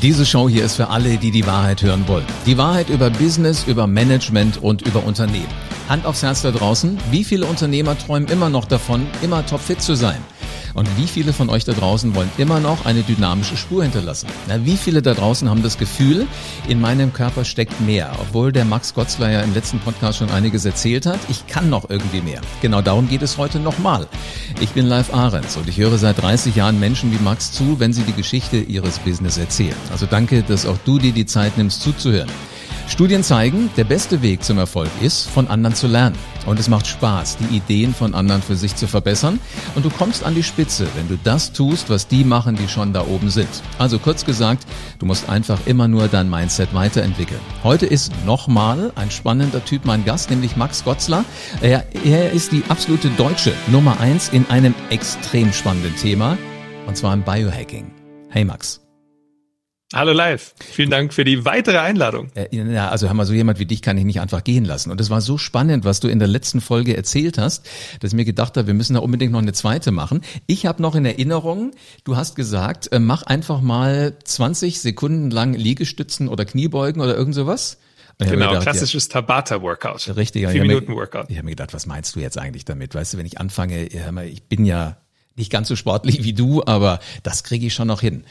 Diese Show hier ist für alle, die die Wahrheit hören wollen. Die Wahrheit über Business, über Management und über Unternehmen. Hand aufs Herz da draußen. Wie viele Unternehmer träumen immer noch davon, immer topfit zu sein? Und wie viele von euch da draußen wollen immer noch eine dynamische Spur hinterlassen? Na, wie viele da draußen haben das Gefühl, in meinem Körper steckt mehr? Obwohl der Max Gotzler ja im letzten Podcast schon einiges erzählt hat, ich kann noch irgendwie mehr. Genau darum geht es heute nochmal. Ich bin Live Ahrens und ich höre seit 30 Jahren Menschen wie Max zu, wenn sie die Geschichte ihres Business erzählen. Also danke, dass auch du dir die Zeit nimmst zuzuhören. Studien zeigen, der beste Weg zum Erfolg ist, von anderen zu lernen. Und es macht Spaß, die Ideen von anderen für sich zu verbessern. Und du kommst an die Spitze, wenn du das tust, was die machen, die schon da oben sind. Also kurz gesagt, du musst einfach immer nur dein Mindset weiterentwickeln. Heute ist nochmal ein spannender Typ mein Gast, nämlich Max Gotzler. Er, er ist die absolute deutsche Nummer eins in einem extrem spannenden Thema, und zwar im Biohacking. Hey Max. Hallo live. Vielen Dank für die weitere Einladung. Äh, ja, also hör mal, so jemand wie dich kann ich nicht einfach gehen lassen. Und es war so spannend, was du in der letzten Folge erzählt hast, dass ich mir gedacht habe, wir müssen da unbedingt noch eine zweite machen. Ich habe noch in Erinnerung, du hast gesagt, äh, mach einfach mal 20 Sekunden lang Liegestützen oder Kniebeugen oder irgend sowas. Genau, gedacht, klassisches ja, Tabata-Workout. Richtig. Vier Minuten Workout. Ich habe mir gedacht, was meinst du jetzt eigentlich damit? Weißt du, wenn ich anfange, ich bin ja nicht ganz so sportlich wie du, aber das kriege ich schon noch hin.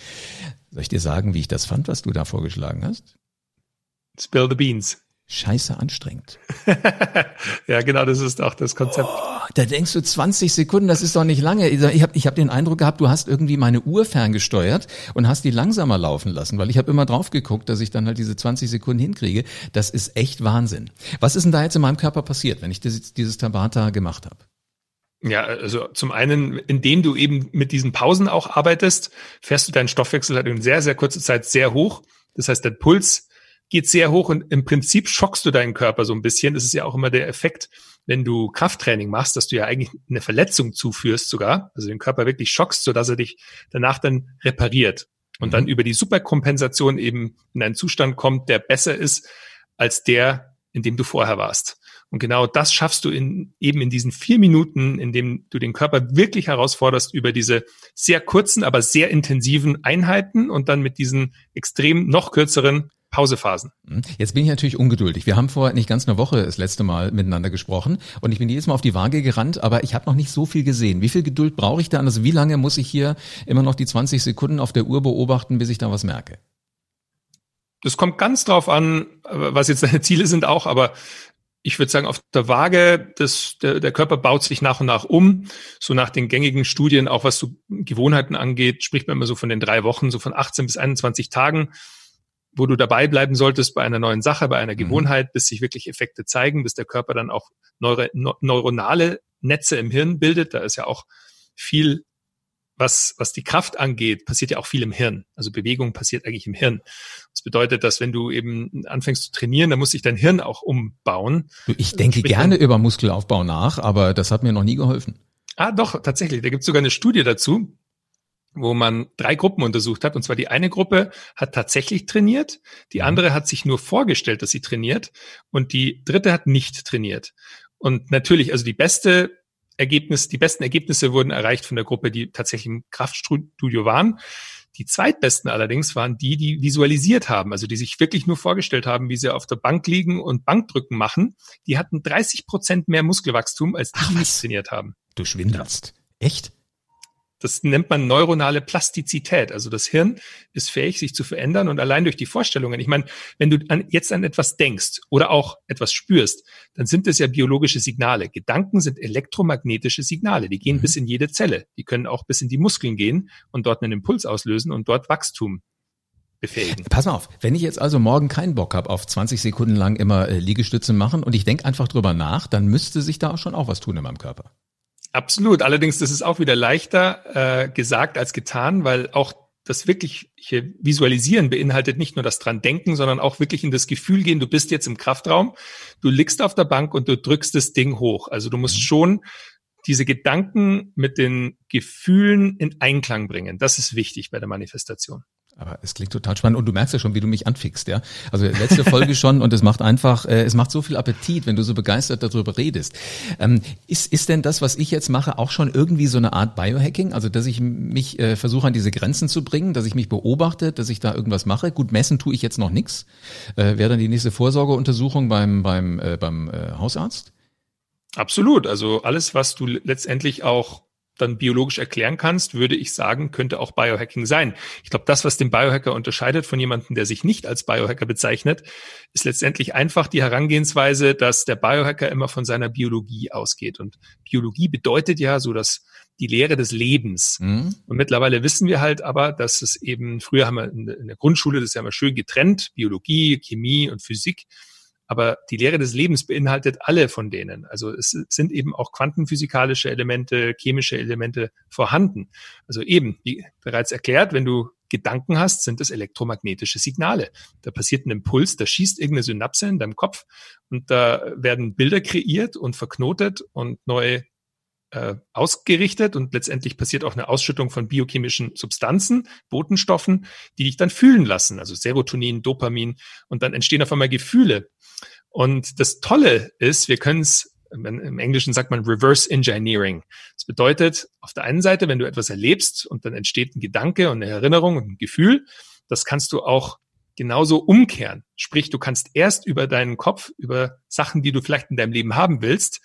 Soll ich dir sagen, wie ich das fand, was du da vorgeschlagen hast? Spill the beans. Scheiße anstrengend. ja, genau, das ist auch das Konzept. Oh, da denkst du 20 Sekunden, das ist doch nicht lange. Ich habe ich hab den Eindruck gehabt, du hast irgendwie meine Uhr ferngesteuert und hast die langsamer laufen lassen, weil ich habe immer drauf geguckt, dass ich dann halt diese 20 Sekunden hinkriege. Das ist echt Wahnsinn. Was ist denn da jetzt in meinem Körper passiert, wenn ich dieses, dieses Tabata gemacht habe? Ja, also zum einen, indem du eben mit diesen Pausen auch arbeitest, fährst du deinen Stoffwechsel halt in sehr, sehr kurzer Zeit sehr hoch. Das heißt, dein Puls geht sehr hoch und im Prinzip schockst du deinen Körper so ein bisschen. Das ist ja auch immer der Effekt, wenn du Krafttraining machst, dass du ja eigentlich eine Verletzung zuführst sogar, also den Körper wirklich schockst, sodass er dich danach dann repariert und mhm. dann über die Superkompensation eben in einen Zustand kommt, der besser ist als der, in dem du vorher warst. Und genau das schaffst du in, eben in diesen vier Minuten, in dem du den Körper wirklich herausforderst über diese sehr kurzen, aber sehr intensiven Einheiten und dann mit diesen extrem noch kürzeren Pausephasen. Mhm. Jetzt bin ich natürlich ungeduldig. Wir haben vor nicht ganz einer Woche das letzte Mal miteinander gesprochen und ich bin jedes Mal auf die Waage gerannt, aber ich habe noch nicht so viel gesehen. Wie viel Geduld brauche ich da? Also wie lange muss ich hier immer noch die 20 Sekunden auf der Uhr beobachten, bis ich da was merke? Das kommt ganz drauf an, was jetzt deine Ziele sind auch, aber ich würde sagen, auf der Waage, das, der, der Körper baut sich nach und nach um. So nach den gängigen Studien, auch was so Gewohnheiten angeht, spricht man immer so von den drei Wochen, so von 18 bis 21 Tagen, wo du dabei bleiben solltest bei einer neuen Sache, bei einer mhm. Gewohnheit, bis sich wirklich Effekte zeigen, bis der Körper dann auch neuro, neuronale Netze im Hirn bildet. Da ist ja auch viel was, was die Kraft angeht, passiert ja auch viel im Hirn. Also Bewegung passiert eigentlich im Hirn. Das bedeutet, dass wenn du eben anfängst zu trainieren, dann muss sich dein Hirn auch umbauen. Ich denke Sprich, gerne über Muskelaufbau nach, aber das hat mir noch nie geholfen. Ah, doch, tatsächlich. Da gibt es sogar eine Studie dazu, wo man drei Gruppen untersucht hat. Und zwar die eine Gruppe hat tatsächlich trainiert, die mhm. andere hat sich nur vorgestellt, dass sie trainiert und die dritte hat nicht trainiert. Und natürlich, also die beste Ergebnis, die besten Ergebnisse wurden erreicht von der Gruppe, die tatsächlich im Kraftstudio waren. Die zweitbesten allerdings waren die, die visualisiert haben, also die sich wirklich nur vorgestellt haben, wie sie auf der Bank liegen und Bankdrücken machen. Die hatten 30 Prozent mehr Muskelwachstum, als die, Ach, trainiert haben. Du schwindelst. Echt? Das nennt man neuronale Plastizität. Also das Hirn ist fähig, sich zu verändern und allein durch die Vorstellungen. Ich meine, wenn du an, jetzt an etwas denkst oder auch etwas spürst, dann sind das ja biologische Signale. Gedanken sind elektromagnetische Signale. Die gehen mhm. bis in jede Zelle. Die können auch bis in die Muskeln gehen und dort einen Impuls auslösen und dort Wachstum befähigen. Pass mal auf, wenn ich jetzt also morgen keinen Bock habe, auf 20 Sekunden lang immer äh, Liegestütze machen und ich denke einfach drüber nach, dann müsste sich da schon auch was tun in meinem Körper. Absolut. Allerdings, das ist auch wieder leichter äh, gesagt als getan, weil auch das wirkliche Visualisieren beinhaltet nicht nur das dran denken, sondern auch wirklich in das Gefühl gehen, du bist jetzt im Kraftraum, du liegst auf der Bank und du drückst das Ding hoch. Also du musst mhm. schon diese Gedanken mit den Gefühlen in Einklang bringen. Das ist wichtig bei der Manifestation. Aber es klingt total spannend und du merkst ja schon, wie du mich anfickst, ja. Also letzte Folge schon und es macht einfach, äh, es macht so viel Appetit, wenn du so begeistert darüber redest. Ähm, ist, ist denn das, was ich jetzt mache, auch schon irgendwie so eine Art Biohacking? Also, dass ich mich äh, versuche, an diese Grenzen zu bringen, dass ich mich beobachte, dass ich da irgendwas mache? Gut, messen tue ich jetzt noch nichts. Äh, Wäre dann die nächste Vorsorgeuntersuchung beim, beim, äh, beim äh, Hausarzt? Absolut. Also alles, was du letztendlich auch dann biologisch erklären kannst, würde ich sagen, könnte auch Biohacking sein. Ich glaube, das, was den Biohacker unterscheidet von jemandem, der sich nicht als Biohacker bezeichnet, ist letztendlich einfach die Herangehensweise, dass der Biohacker immer von seiner Biologie ausgeht. Und Biologie bedeutet ja so, dass die Lehre des Lebens. Mhm. Und mittlerweile wissen wir halt aber, dass es eben, früher haben wir in der Grundschule das ja immer schön getrennt, Biologie, Chemie und Physik. Aber die Lehre des Lebens beinhaltet alle von denen. Also es sind eben auch quantenphysikalische Elemente, chemische Elemente vorhanden. Also eben, wie bereits erklärt, wenn du Gedanken hast, sind es elektromagnetische Signale. Da passiert ein Impuls, da schießt irgendeine Synapse in deinem Kopf und da werden Bilder kreiert und verknotet und neu äh, ausgerichtet und letztendlich passiert auch eine Ausschüttung von biochemischen Substanzen, Botenstoffen, die dich dann fühlen lassen, also Serotonin, Dopamin und dann entstehen auf einmal Gefühle. Und das Tolle ist, wir können es im Englischen sagt man Reverse Engineering. Das bedeutet, auf der einen Seite, wenn du etwas erlebst und dann entsteht ein Gedanke und eine Erinnerung und ein Gefühl, das kannst du auch genauso umkehren. Sprich, du kannst erst über deinen Kopf, über Sachen, die du vielleicht in deinem Leben haben willst,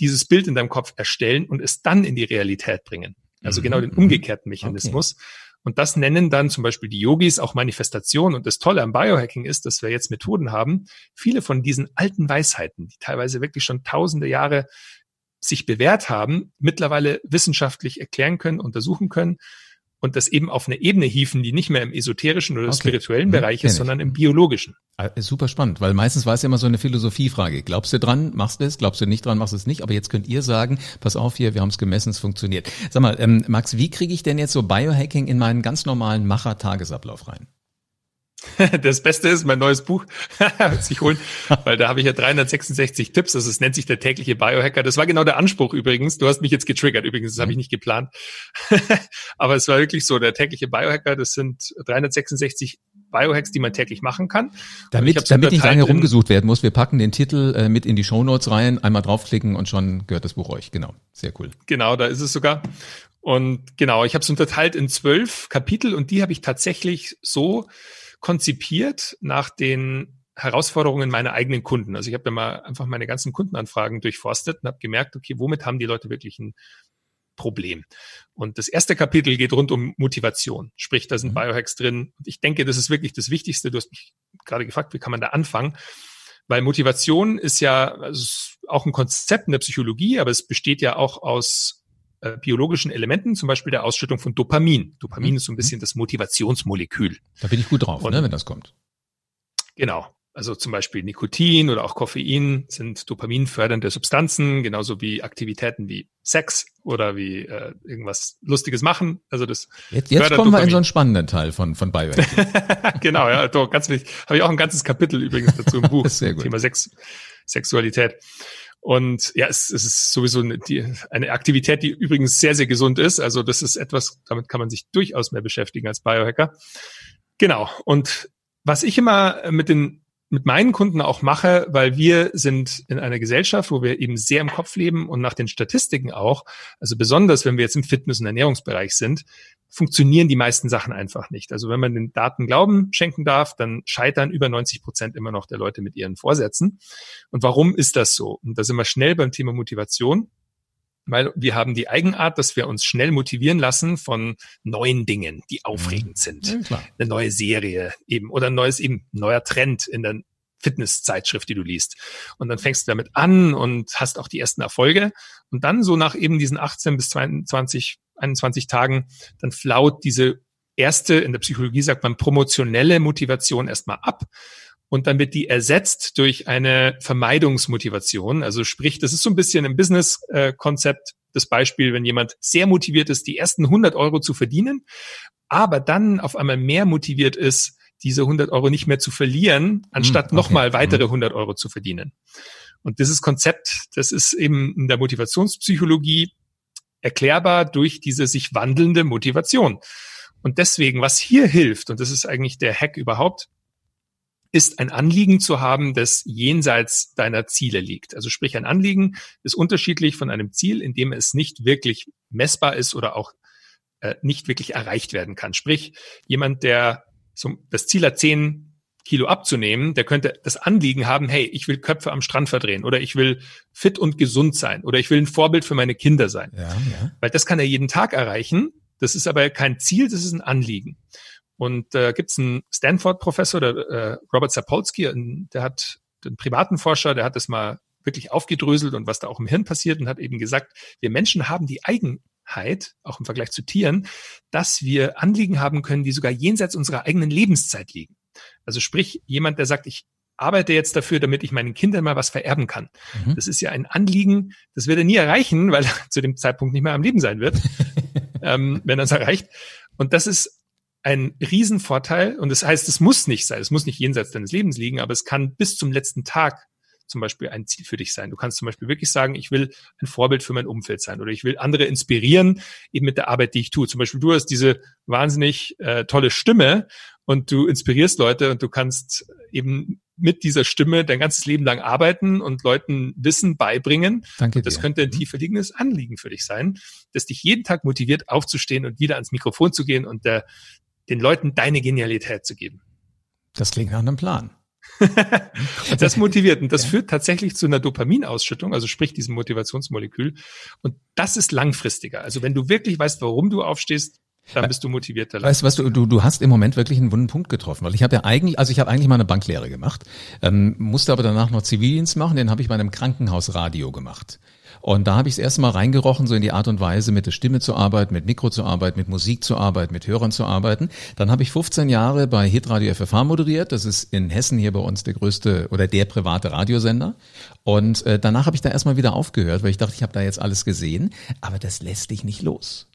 dieses Bild in deinem Kopf erstellen und es dann in die Realität bringen. Also mhm. genau den mhm. umgekehrten Mechanismus. Okay. Und das nennen dann zum Beispiel die Yogis auch Manifestation. Und das Tolle am Biohacking ist, dass wir jetzt Methoden haben, viele von diesen alten Weisheiten, die teilweise wirklich schon tausende Jahre sich bewährt haben, mittlerweile wissenschaftlich erklären können, untersuchen können und das eben auf eine Ebene hieven, die nicht mehr im esoterischen oder okay. spirituellen mhm. Bereich ist, sondern im biologischen. Ah, super spannend, weil meistens war es ja immer so eine Philosophiefrage. Glaubst du dran, machst du es, glaubst du nicht dran, machst du es nicht. Aber jetzt könnt ihr sagen, pass auf hier, wir haben es gemessen, es funktioniert. Sag mal, ähm, Max, wie kriege ich denn jetzt so Biohacking in meinen ganz normalen Macher-Tagesablauf rein? Das Beste ist mein neues Buch sich holen, weil da habe ich ja 366 Tipps. Das ist, nennt sich der tägliche Biohacker. Das war genau der Anspruch übrigens. Du hast mich jetzt getriggert übrigens. Das habe ich nicht geplant. Aber es war wirklich so, der tägliche Biohacker, das sind 366 Biohacks, die man täglich machen kann. Damit, damit nicht lange rumgesucht werden muss, wir packen den Titel äh, mit in die Show Notes rein, einmal draufklicken und schon gehört das Buch euch. Genau, sehr cool. Genau, da ist es sogar. Und genau, ich habe es unterteilt in zwölf Kapitel und die habe ich tatsächlich so konzipiert nach den Herausforderungen meiner eigenen Kunden. Also ich habe da mal einfach meine ganzen Kundenanfragen durchforstet und habe gemerkt, okay, womit haben die Leute wirklich ein Problem? Und das erste Kapitel geht rund um Motivation. Sprich, da sind mhm. Biohacks drin. Und ich denke, das ist wirklich das Wichtigste. Du hast mich gerade gefragt, wie kann man da anfangen? Weil Motivation ist ja also ist auch ein Konzept in der Psychologie, aber es besteht ja auch aus äh, biologischen Elementen, zum Beispiel der Ausschüttung von Dopamin. Dopamin mhm. ist so ein bisschen das Motivationsmolekül. Da bin ich gut drauf, Und, ne, wenn das kommt. Genau. Also zum Beispiel Nikotin oder auch Koffein sind dopaminfördernde Substanzen, genauso wie Aktivitäten wie Sex oder wie äh, irgendwas Lustiges machen. Also das jetzt, jetzt kommen Dopamin. wir in so einen spannenden Teil von von Biohacking. genau, ja, doch, ganz wichtig. Habe ich auch ein ganzes Kapitel übrigens dazu im Buch. Sehr gut. Thema Sex, Sexualität. Und ja, es, es ist sowieso eine, die, eine Aktivität, die übrigens sehr, sehr gesund ist. Also das ist etwas, damit kann man sich durchaus mehr beschäftigen als Biohacker. Genau. Und was ich immer mit den mit meinen Kunden auch mache, weil wir sind in einer Gesellschaft, wo wir eben sehr im Kopf leben und nach den Statistiken auch, also besonders wenn wir jetzt im Fitness- und Ernährungsbereich sind, funktionieren die meisten Sachen einfach nicht. Also wenn man den Daten Glauben schenken darf, dann scheitern über 90 Prozent immer noch der Leute mit ihren Vorsätzen. Und warum ist das so? Und da sind wir schnell beim Thema Motivation weil wir haben die Eigenart, dass wir uns schnell motivieren lassen von neuen Dingen, die aufregend mhm. sind. Ja, Eine neue Serie eben oder ein neues eben neuer Trend in der Fitnesszeitschrift, die du liest. Und dann fängst du damit an und hast auch die ersten Erfolge. Und dann so nach eben diesen 18 bis 22 21 Tagen, dann flaut diese erste, in der Psychologie sagt man promotionelle Motivation erstmal ab. Und dann wird die ersetzt durch eine Vermeidungsmotivation. Also sprich, das ist so ein bisschen im Business-Konzept das Beispiel, wenn jemand sehr motiviert ist, die ersten 100 Euro zu verdienen, aber dann auf einmal mehr motiviert ist, diese 100 Euro nicht mehr zu verlieren, anstatt hm, okay. nochmal weitere 100 hm. Euro zu verdienen. Und dieses Konzept, das ist eben in der Motivationspsychologie erklärbar durch diese sich wandelnde Motivation. Und deswegen, was hier hilft, und das ist eigentlich der Hack überhaupt, ist ein Anliegen zu haben, das jenseits deiner Ziele liegt. Also sprich, ein Anliegen ist unterschiedlich von einem Ziel, in dem es nicht wirklich messbar ist oder auch äh, nicht wirklich erreicht werden kann. Sprich, jemand, der zum, das Ziel hat, zehn Kilo abzunehmen, der könnte das Anliegen haben, hey, ich will Köpfe am Strand verdrehen oder ich will fit und gesund sein oder ich will ein Vorbild für meine Kinder sein. Ja, ja. Weil das kann er jeden Tag erreichen. Das ist aber kein Ziel, das ist ein Anliegen. Und äh, gibt es einen Stanford-Professor, der äh, Robert Sapolsky, der hat den privaten Forscher, der hat das mal wirklich aufgedröselt und was da auch im Hirn passiert und hat eben gesagt, wir Menschen haben die Eigenheit, auch im Vergleich zu Tieren, dass wir Anliegen haben können, die sogar jenseits unserer eigenen Lebenszeit liegen. Also sprich, jemand, der sagt, ich arbeite jetzt dafür, damit ich meinen Kindern mal was vererben kann. Mhm. Das ist ja ein Anliegen, das wird er nie erreichen, weil er zu dem Zeitpunkt nicht mehr am Leben sein wird, ähm, wenn er es erreicht. Und das ist ein Riesenvorteil. Und das heißt, es muss nicht sein, es muss nicht jenseits deines Lebens liegen, aber es kann bis zum letzten Tag zum Beispiel ein Ziel für dich sein. Du kannst zum Beispiel wirklich sagen, ich will ein Vorbild für mein Umfeld sein oder ich will andere inspirieren, eben mit der Arbeit, die ich tue. Zum Beispiel du hast diese wahnsinnig äh, tolle Stimme und du inspirierst Leute und du kannst eben mit dieser Stimme dein ganzes Leben lang arbeiten und Leuten Wissen beibringen. Danke dir. Das könnte ein mhm. tiefer liegendes Anliegen für dich sein, das dich jeden Tag motiviert, aufzustehen und wieder ans Mikrofon zu gehen und der, den Leuten deine Genialität zu geben. Das klingt nach einem Plan. das motiviert und das ja. führt tatsächlich zu einer Dopaminausschüttung, also sprich diesem Motivationsmolekül. Und das ist langfristiger. Also wenn du wirklich weißt, warum du aufstehst, dann bist du motivierter. Weißt du, was du, du, du hast im Moment wirklich einen wunden Punkt getroffen, weil ich habe ja eigentlich, also ich habe eigentlich mal eine Banklehre gemacht, ähm, musste aber danach noch Zivildienst machen, den habe ich bei einem Krankenhausradio gemacht. Und da habe ich es erstmal reingerochen, so in die Art und Weise, mit der Stimme zu arbeiten, mit Mikro zu arbeiten, mit Musik zu arbeiten, mit Hörern zu arbeiten. Dann habe ich 15 Jahre bei Hitradio FFH moderiert. Das ist in Hessen hier bei uns der größte oder der private Radiosender. Und äh, danach habe ich da erstmal wieder aufgehört, weil ich dachte, ich habe da jetzt alles gesehen. Aber das lässt dich nicht los.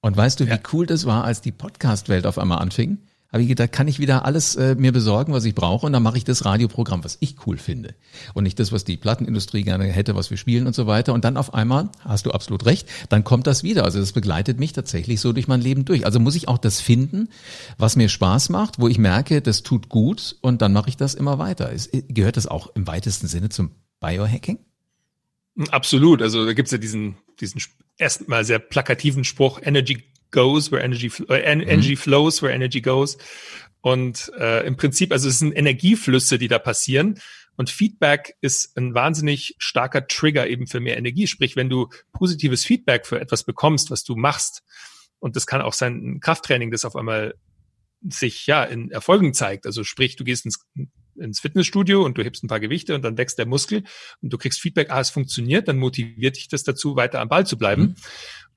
Und weißt du, ja. wie cool das war, als die Podcast-Welt auf einmal anfing? Habe ich gedacht, kann ich wieder alles äh, mir besorgen, was ich brauche und dann mache ich das Radioprogramm, was ich cool finde und nicht das, was die Plattenindustrie gerne hätte, was wir spielen und so weiter. Und dann auf einmal, hast du absolut recht, dann kommt das wieder. Also das begleitet mich tatsächlich so durch mein Leben durch. Also muss ich auch das finden, was mir Spaß macht, wo ich merke, das tut gut und dann mache ich das immer weiter. Ist, gehört das auch im weitesten Sinne zum Biohacking? Absolut. Also da gibt's ja diesen, diesen erstmal sehr plakativen Spruch, Energy goes where energy, äh, energy mhm. flows where energy goes. Und äh, im Prinzip, also es sind Energieflüsse, die da passieren. Und Feedback ist ein wahnsinnig starker Trigger eben für mehr Energie. Sprich, wenn du positives Feedback für etwas bekommst, was du machst, und das kann auch sein ein Krafttraining, das auf einmal sich ja in Erfolgen zeigt. Also sprich, du gehst ins, ins Fitnessstudio und du hebst ein paar Gewichte und dann wächst der Muskel und du kriegst Feedback, ah, es funktioniert, dann motiviert dich das dazu, weiter am Ball zu bleiben. Mhm.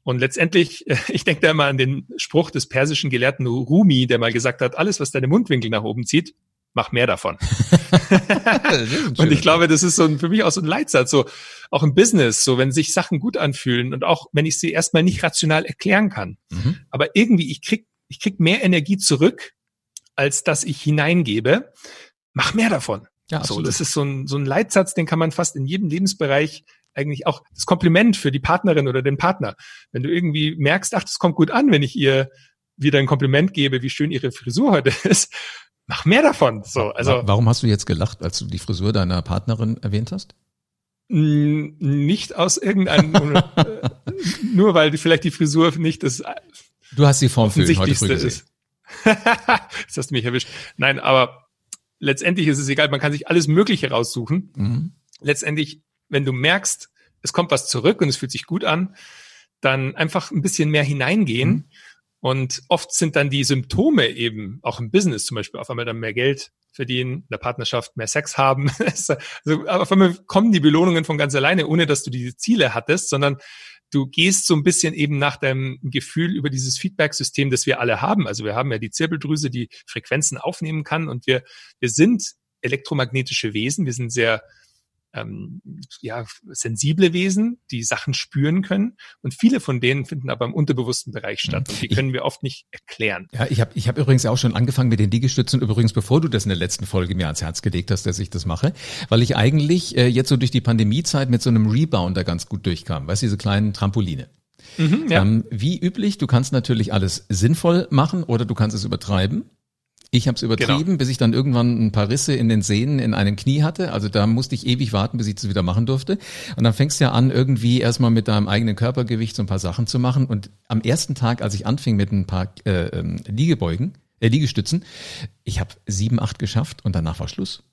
Und letztendlich, ich denke da immer an den Spruch des persischen Gelehrten Rumi, der mal gesagt hat, alles, was deine Mundwinkel nach oben zieht, mach mehr davon. und ich glaube, das ist so ein, für mich auch so ein Leitsatz, so auch im Business, so wenn sich Sachen gut anfühlen und auch wenn ich sie erstmal nicht rational erklären kann, mhm. aber irgendwie ich krieg ich krieg mehr Energie zurück, als dass ich hineingebe, mach mehr davon. Ja, so, das ist so ein, so ein Leitsatz, den kann man fast in jedem Lebensbereich eigentlich auch das Kompliment für die Partnerin oder den Partner. Wenn du irgendwie merkst, ach, das kommt gut an, wenn ich ihr wieder ein Kompliment gebe, wie schön ihre Frisur heute ist, mach mehr davon. So, also warum hast du jetzt gelacht, als du die Frisur deiner Partnerin erwähnt hast? Nicht aus irgendeinem, äh, nur weil die, vielleicht die Frisur nicht das Du hast die Form für heute früh gesehen. Ist. Jetzt hast du mich erwischt. Nein, aber letztendlich ist es egal, man kann sich alles Mögliche raussuchen. Mhm. Letztendlich wenn du merkst, es kommt was zurück und es fühlt sich gut an, dann einfach ein bisschen mehr hineingehen. Mhm. Und oft sind dann die Symptome eben, auch im Business zum Beispiel, auf einmal dann mehr Geld verdienen, in der Partnerschaft mehr Sex haben. also auf einmal kommen die Belohnungen von ganz alleine, ohne dass du diese Ziele hattest, sondern du gehst so ein bisschen eben nach deinem Gefühl über dieses Feedback-System, das wir alle haben. Also wir haben ja die Zirbeldrüse, die Frequenzen aufnehmen kann und wir, wir sind elektromagnetische Wesen. Wir sind sehr ähm, ja, sensible Wesen, die Sachen spüren können. Und viele von denen finden aber im unterbewussten Bereich statt. Und die können wir oft nicht erklären. Ja, ich habe ich hab übrigens auch schon angefangen mit den Liegestützen. Übrigens, bevor du das in der letzten Folge mir ans Herz gelegt hast, dass ich das mache, weil ich eigentlich äh, jetzt so durch die Pandemiezeit mit so einem Rebounder ganz gut durchkam. Weißt du, diese kleinen Trampoline. Mhm, ja. ähm, wie üblich, du kannst natürlich alles sinnvoll machen oder du kannst es übertreiben. Ich habe es übertrieben, genau. bis ich dann irgendwann ein paar Risse in den Sehnen in einem Knie hatte. Also da musste ich ewig warten, bis ich das wieder machen durfte. Und dann fängst du ja an, irgendwie erstmal mit deinem eigenen Körpergewicht so ein paar Sachen zu machen. Und am ersten Tag, als ich anfing mit ein paar äh, ähm, Liegebeugen, äh, Liegestützen, ich habe sieben, acht geschafft und danach war Schluss.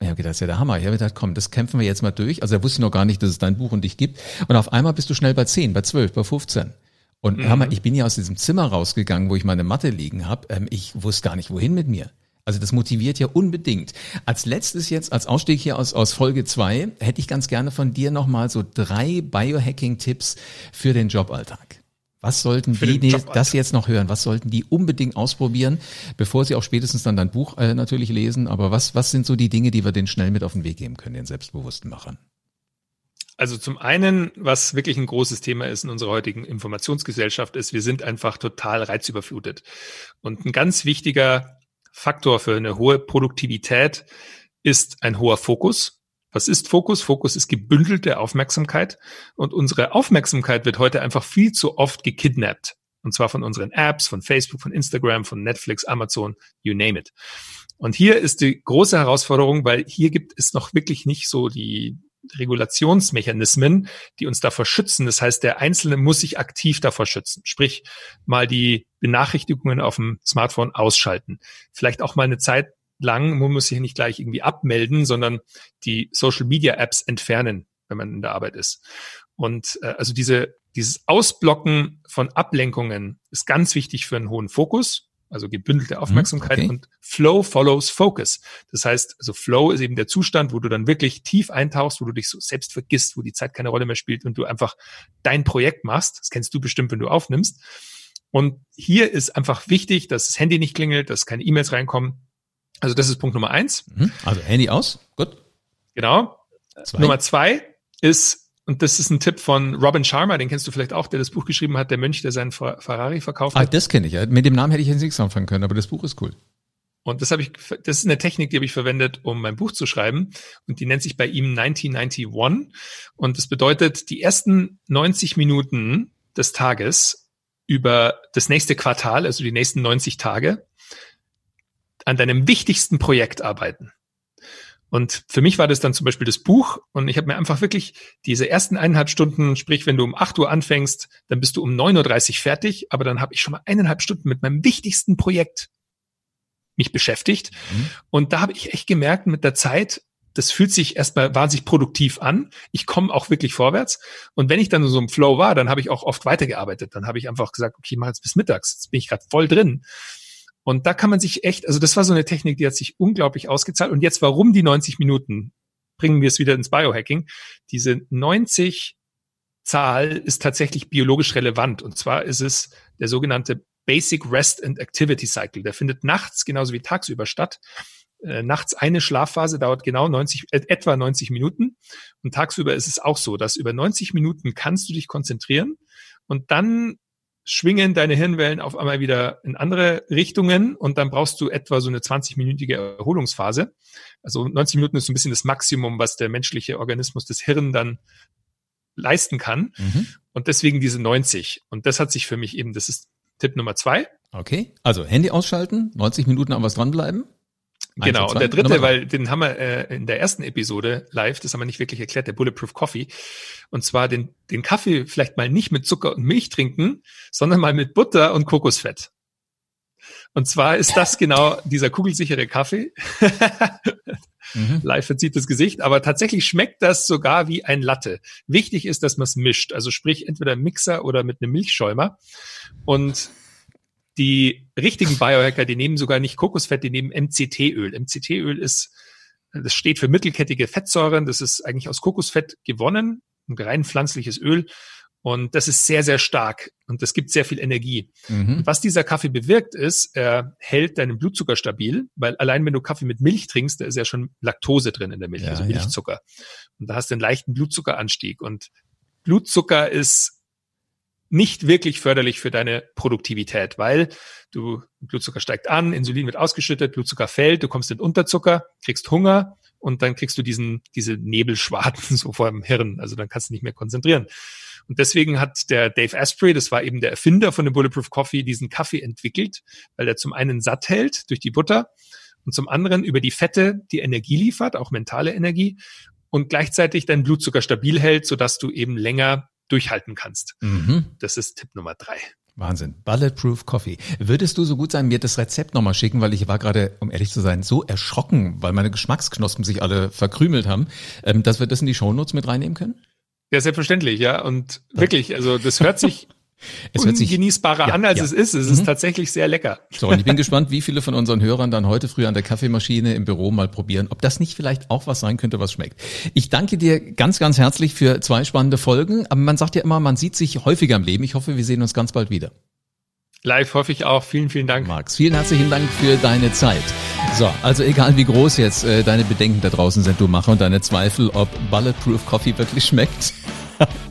Ich habe gedacht, das ist ja der Hammer. Ich habe gedacht, komm, das kämpfen wir jetzt mal durch. Also er wusste noch gar nicht, dass es dein Buch und dich gibt. Und auf einmal bist du schnell bei zehn, bei zwölf, bei 15. Und mhm. hör mal, ich bin ja aus diesem Zimmer rausgegangen, wo ich meine Matte liegen habe. Ähm, ich wusste gar nicht, wohin mit mir. Also das motiviert ja unbedingt. Als letztes jetzt, als Ausstieg hier aus, aus Folge zwei, hätte ich ganz gerne von dir nochmal so drei Biohacking-Tipps für den Joballtag. Was sollten die, die das jetzt noch hören? Was sollten die unbedingt ausprobieren, bevor sie auch spätestens dann dein Buch äh, natürlich lesen? Aber was, was sind so die Dinge, die wir denen schnell mit auf den Weg geben können, den selbstbewussten Machern? Also zum einen, was wirklich ein großes Thema ist in unserer heutigen Informationsgesellschaft, ist, wir sind einfach total reizüberflutet. Und ein ganz wichtiger Faktor für eine hohe Produktivität ist ein hoher Fokus. Was ist Fokus? Fokus ist gebündelte Aufmerksamkeit. Und unsere Aufmerksamkeit wird heute einfach viel zu oft gekidnappt. Und zwar von unseren Apps, von Facebook, von Instagram, von Netflix, Amazon, you name it. Und hier ist die große Herausforderung, weil hier gibt es noch wirklich nicht so die Regulationsmechanismen, die uns davor schützen. Das heißt, der Einzelne muss sich aktiv davor schützen. Sprich, mal die Benachrichtigungen auf dem Smartphone ausschalten. Vielleicht auch mal eine Zeit lang, man muss sich nicht gleich irgendwie abmelden, sondern die Social Media Apps entfernen, wenn man in der Arbeit ist. Und äh, also diese, dieses Ausblocken von Ablenkungen ist ganz wichtig für einen hohen Fokus also gebündelte mhm, Aufmerksamkeit okay. und Flow follows Focus. Das heißt, also Flow ist eben der Zustand, wo du dann wirklich tief eintauchst, wo du dich so selbst vergisst, wo die Zeit keine Rolle mehr spielt und du einfach dein Projekt machst. Das kennst du bestimmt, wenn du aufnimmst. Und hier ist einfach wichtig, dass das Handy nicht klingelt, dass keine E-Mails reinkommen. Also das ist Punkt Nummer eins. Mhm. Also Handy aus, gut. Genau. Zwei. Nummer zwei ist und das ist ein Tipp von Robin Sharma, den kennst du vielleicht auch, der das Buch geschrieben hat, der Mönch, der seinen Ferrari verkauft ah, hat. Ah, das kenne ich ja. Mit dem Namen hätte ich jetzt nichts anfangen können, aber das Buch ist cool. Und das habe ich, das ist eine Technik, die habe ich verwendet, um mein Buch zu schreiben. Und die nennt sich bei ihm 1991. Und das bedeutet, die ersten 90 Minuten des Tages über das nächste Quartal, also die nächsten 90 Tage, an deinem wichtigsten Projekt arbeiten. Und für mich war das dann zum Beispiel das Buch und ich habe mir einfach wirklich diese ersten eineinhalb Stunden, sprich, wenn du um acht Uhr anfängst, dann bist du um 9.30 Uhr fertig, aber dann habe ich schon mal eineinhalb Stunden mit meinem wichtigsten Projekt mich beschäftigt. Mhm. Und da habe ich echt gemerkt, mit der Zeit, das fühlt sich erstmal wahnsinnig produktiv an. Ich komme auch wirklich vorwärts. Und wenn ich dann so im Flow war, dann habe ich auch oft weitergearbeitet. Dann habe ich einfach gesagt, okay, mach jetzt bis mittags. Jetzt bin ich gerade voll drin. Und da kann man sich echt, also das war so eine Technik, die hat sich unglaublich ausgezahlt. Und jetzt, warum die 90 Minuten? Bringen wir es wieder ins Biohacking. Diese 90 Zahl ist tatsächlich biologisch relevant. Und zwar ist es der sogenannte Basic Rest and Activity Cycle. Der findet nachts genauso wie tagsüber statt. Äh, nachts eine Schlafphase dauert genau 90, äh, etwa 90 Minuten. Und tagsüber ist es auch so, dass über 90 Minuten kannst du dich konzentrieren und dann schwingen deine Hirnwellen auf einmal wieder in andere Richtungen und dann brauchst du etwa so eine 20-minütige Erholungsphase. Also 90 Minuten ist so ein bisschen das Maximum, was der menschliche Organismus, das Hirn dann leisten kann. Mhm. Und deswegen diese 90. Und das hat sich für mich eben, das ist Tipp Nummer zwei. Okay, also Handy ausschalten, 90 Minuten an was dranbleiben. Genau, und der dritte, weil den haben wir äh, in der ersten Episode live, das haben wir nicht wirklich erklärt, der Bulletproof Coffee. Und zwar den, den Kaffee vielleicht mal nicht mit Zucker und Milch trinken, sondern mal mit Butter und Kokosfett. Und zwar ist das genau dieser kugelsichere Kaffee. mhm. Live verzieht das Gesicht, aber tatsächlich schmeckt das sogar wie ein Latte. Wichtig ist, dass man es mischt, also sprich entweder Mixer oder mit einem Milchschäumer. Und die richtigen Biohacker, die nehmen sogar nicht Kokosfett, die nehmen MCT-Öl. MCT-Öl ist, das steht für mittelkettige Fettsäuren. Das ist eigentlich aus Kokosfett gewonnen, ein rein pflanzliches Öl. Und das ist sehr, sehr stark und das gibt sehr viel Energie. Mhm. Was dieser Kaffee bewirkt ist, er hält deinen Blutzucker stabil, weil allein wenn du Kaffee mit Milch trinkst, da ist ja schon Laktose drin in der Milch, ja, also Milchzucker. Ja. Und da hast du einen leichten Blutzuckeranstieg. Und Blutzucker ist nicht wirklich förderlich für deine Produktivität, weil du Blutzucker steigt an, Insulin wird ausgeschüttet, Blutzucker fällt, du kommst in Unterzucker, kriegst Hunger und dann kriegst du diesen diese Nebelschwaden so vor dem Hirn, also dann kannst du nicht mehr konzentrieren. Und deswegen hat der Dave Asprey, das war eben der Erfinder von dem Bulletproof Coffee, diesen Kaffee entwickelt, weil er zum einen satt hält durch die Butter und zum anderen über die Fette die Energie liefert, auch mentale Energie und gleichzeitig deinen Blutzucker stabil hält, sodass du eben länger durchhalten kannst. Mhm. Das ist Tipp Nummer drei. Wahnsinn. Bulletproof Coffee. Würdest du so gut sein, mir das Rezept nochmal schicken, weil ich war gerade, um ehrlich zu sein, so erschrocken, weil meine Geschmacksknospen sich alle verkrümelt haben, ähm, dass wir das in die Shownotes mit reinnehmen können? Ja, selbstverständlich, ja. Und wirklich, also das hört sich es hört sich genießbarer ja, an, als ja. es ist. Es mhm. ist tatsächlich sehr lecker. So, und ich bin gespannt, wie viele von unseren Hörern dann heute früh an der Kaffeemaschine im Büro mal probieren, ob das nicht vielleicht auch was sein könnte, was schmeckt. Ich danke dir ganz, ganz herzlich für zwei spannende Folgen. Aber man sagt ja immer, man sieht sich häufiger im Leben. Ich hoffe, wir sehen uns ganz bald wieder. Live hoffe ich auch. Vielen, vielen Dank. Max, vielen herzlichen Dank für deine Zeit. So, also egal wie groß jetzt äh, deine Bedenken da draußen sind, du Macher und deine Zweifel, ob Bulletproof Coffee wirklich schmeckt.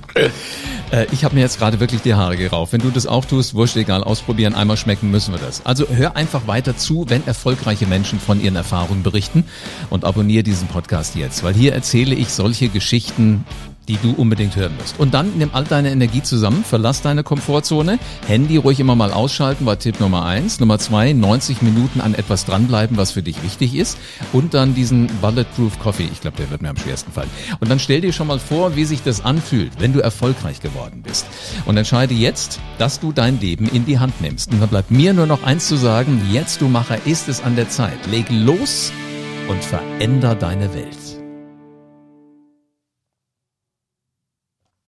Äh, ich habe mir jetzt gerade wirklich die Haare gerauft. Wenn du das auch tust, wurscht egal, ausprobieren, einmal schmecken müssen wir das. Also hör einfach weiter zu, wenn erfolgreiche Menschen von ihren Erfahrungen berichten und abonniere diesen Podcast jetzt, weil hier erzähle ich solche Geschichten die du unbedingt hören musst. Und dann nimm all deine Energie zusammen, verlass deine Komfortzone, Handy ruhig immer mal ausschalten, war Tipp Nummer eins. Nummer zwei, 90 Minuten an etwas dranbleiben, was für dich wichtig ist. Und dann diesen Bulletproof Coffee. Ich glaube, der wird mir am schwersten fallen. Und dann stell dir schon mal vor, wie sich das anfühlt, wenn du erfolgreich geworden bist. Und entscheide jetzt, dass du dein Leben in die Hand nimmst. Und dann bleibt mir nur noch eins zu sagen, jetzt du Macher, ist es an der Zeit. Leg los und veränder deine Welt.